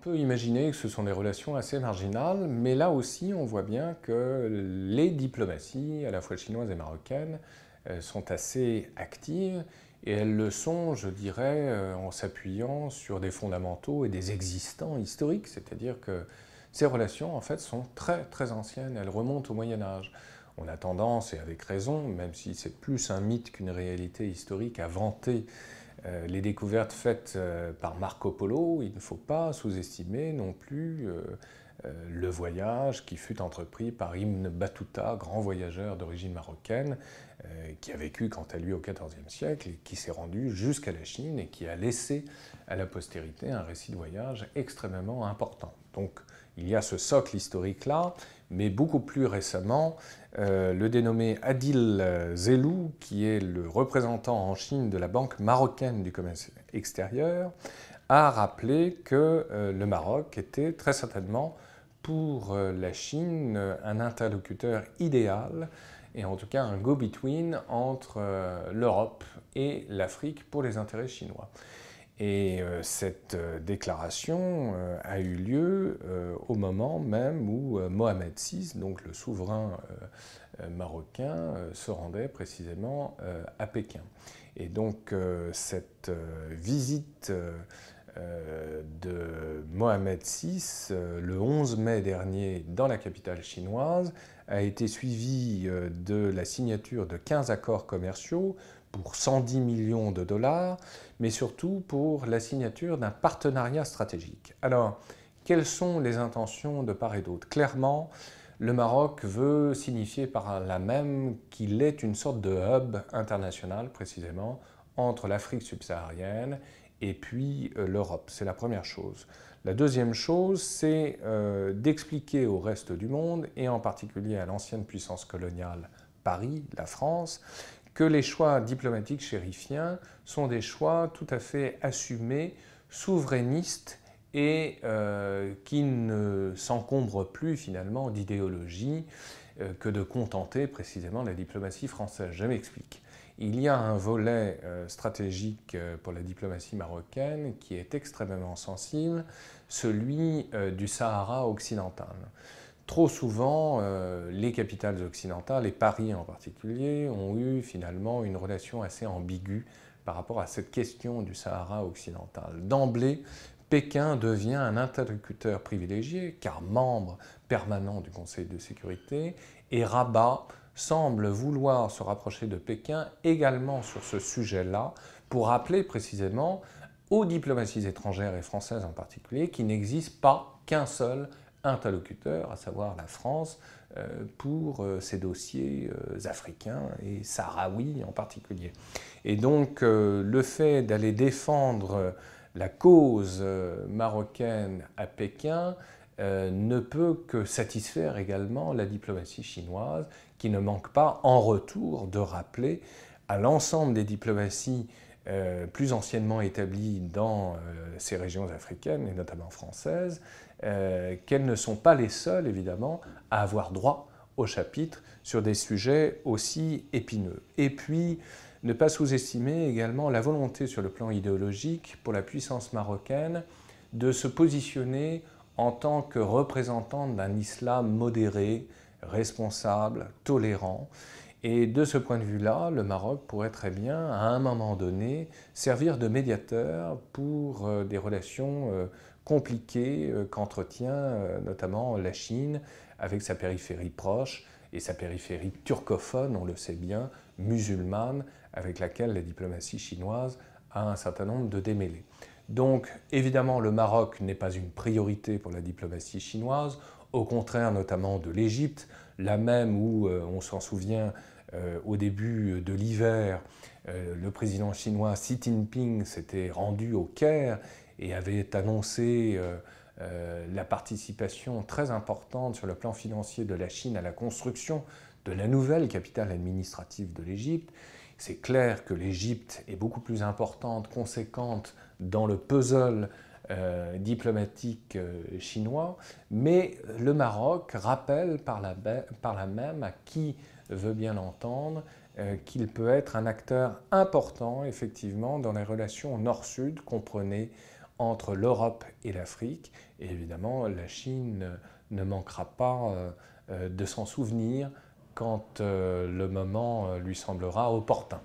peut imaginer que ce sont des relations assez marginales, mais là aussi, on voit bien que les diplomaties, à la fois chinoises et marocaines, euh, sont assez actives, et elles le sont, je dirais, euh, en s'appuyant sur des fondamentaux et des existants historiques, c'est-à-dire que ces relations, en fait, sont très très anciennes, elles remontent au Moyen Âge. On a tendance, et avec raison, même si c'est plus un mythe qu'une réalité historique, à vanter euh, les découvertes faites euh, par Marco Polo, il ne faut pas sous-estimer non plus euh, le voyage qui fut entrepris par Ibn Battuta, grand voyageur d'origine marocaine, qui a vécu quant à lui au XIVe siècle et qui s'est rendu jusqu'à la Chine et qui a laissé à la postérité un récit de voyage extrêmement important. Donc il y a ce socle historique-là, mais beaucoup plus récemment, euh, le dénommé Adil Zelou, qui est le représentant en Chine de la Banque marocaine du commerce extérieur, a rappelé que euh, le Maroc était très certainement pour euh, la Chine un interlocuteur idéal et en tout cas un go-between entre l'Europe et l'Afrique pour les intérêts chinois. Et euh, cette euh, déclaration euh, a eu lieu au moment même où Mohamed VI, donc le souverain marocain, se rendait précisément à Pékin. Et donc cette visite de Mohamed VI, le 11 mai dernier, dans la capitale chinoise, a été suivie de la signature de 15 accords commerciaux pour 110 millions de dollars, mais surtout pour la signature d'un partenariat stratégique. Alors, quelles sont les intentions de part et d'autre? Clairement, le Maroc veut signifier par là même qu'il est une sorte de hub international, précisément, entre l'Afrique subsaharienne et puis euh, l'Europe. C'est la première chose. La deuxième chose, c'est euh, d'expliquer au reste du monde, et en particulier à l'ancienne puissance coloniale Paris, la France, que les choix diplomatiques chérifiens sont des choix tout à fait assumés, souverainistes et euh, qui ne s'encombrent plus finalement d'idéologie que de contenter précisément la diplomatie française. Je m'explique. Il y a un volet euh, stratégique pour la diplomatie marocaine qui est extrêmement sensible, celui du Sahara occidental. Trop souvent, euh, les capitales occidentales, et Paris en particulier, ont eu finalement une relation assez ambiguë par rapport à cette question du Sahara occidental. D'emblée, Pékin devient un interlocuteur privilégié, car membre permanent du Conseil de sécurité, et Rabat semble vouloir se rapprocher de Pékin également sur ce sujet-là, pour rappeler précisément aux diplomaties étrangères et françaises en particulier qu'il n'existe pas qu'un seul interlocuteur, à savoir la France, euh, pour euh, ces dossiers euh, africains et sahraouis en particulier. Et donc le fait d'aller défendre la cause marocaine à Pékin ne peut que satisfaire également la diplomatie chinoise, qui ne manque pas en retour de rappeler à l'ensemble des diplomaties plus anciennement établies dans ces régions africaines, et notamment françaises, euh, qu'elles ne sont pas les seules, évidemment, à avoir droit au chapitre sur des sujets aussi épineux. Et puis, ne pas sous-estimer également la volonté sur le plan idéologique pour la puissance marocaine de se positionner en tant que représentante d'un islam modéré, responsable, tolérant. Et de ce point de vue-là, le Maroc pourrait très bien, à un moment donné, servir de médiateur pour euh, des relations euh, compliqué euh, qu'entretient notamment la Chine avec sa périphérie proche et sa périphérie turcophone, on le sait bien, musulmane, avec laquelle la diplomatie chinoise a un certain nombre de démêlés. Donc évidemment, le Maroc n'est pas une priorité pour la diplomatie chinoise, au contraire notamment de l'Égypte, là même où, euh, on s'en souvient, au début de l'hiver, le président chinois Xi Jinping s'était rendu au Caire et avait annoncé euh, euh, la participation très importante sur le plan financier de la Chine à la construction de la nouvelle capitale administrative de l'Égypte. C'est clair que l'Égypte est beaucoup plus importante, conséquente dans le puzzle euh, diplomatique chinois, mais le Maroc rappelle par la, même à qui veut bien l'entendre qu'il peut être un acteur important effectivement dans les relations nord-sud, comprenez entre l'Europe et l'Afrique. Et évidemment, la Chine ne manquera pas de s'en souvenir quand le moment lui semblera opportun.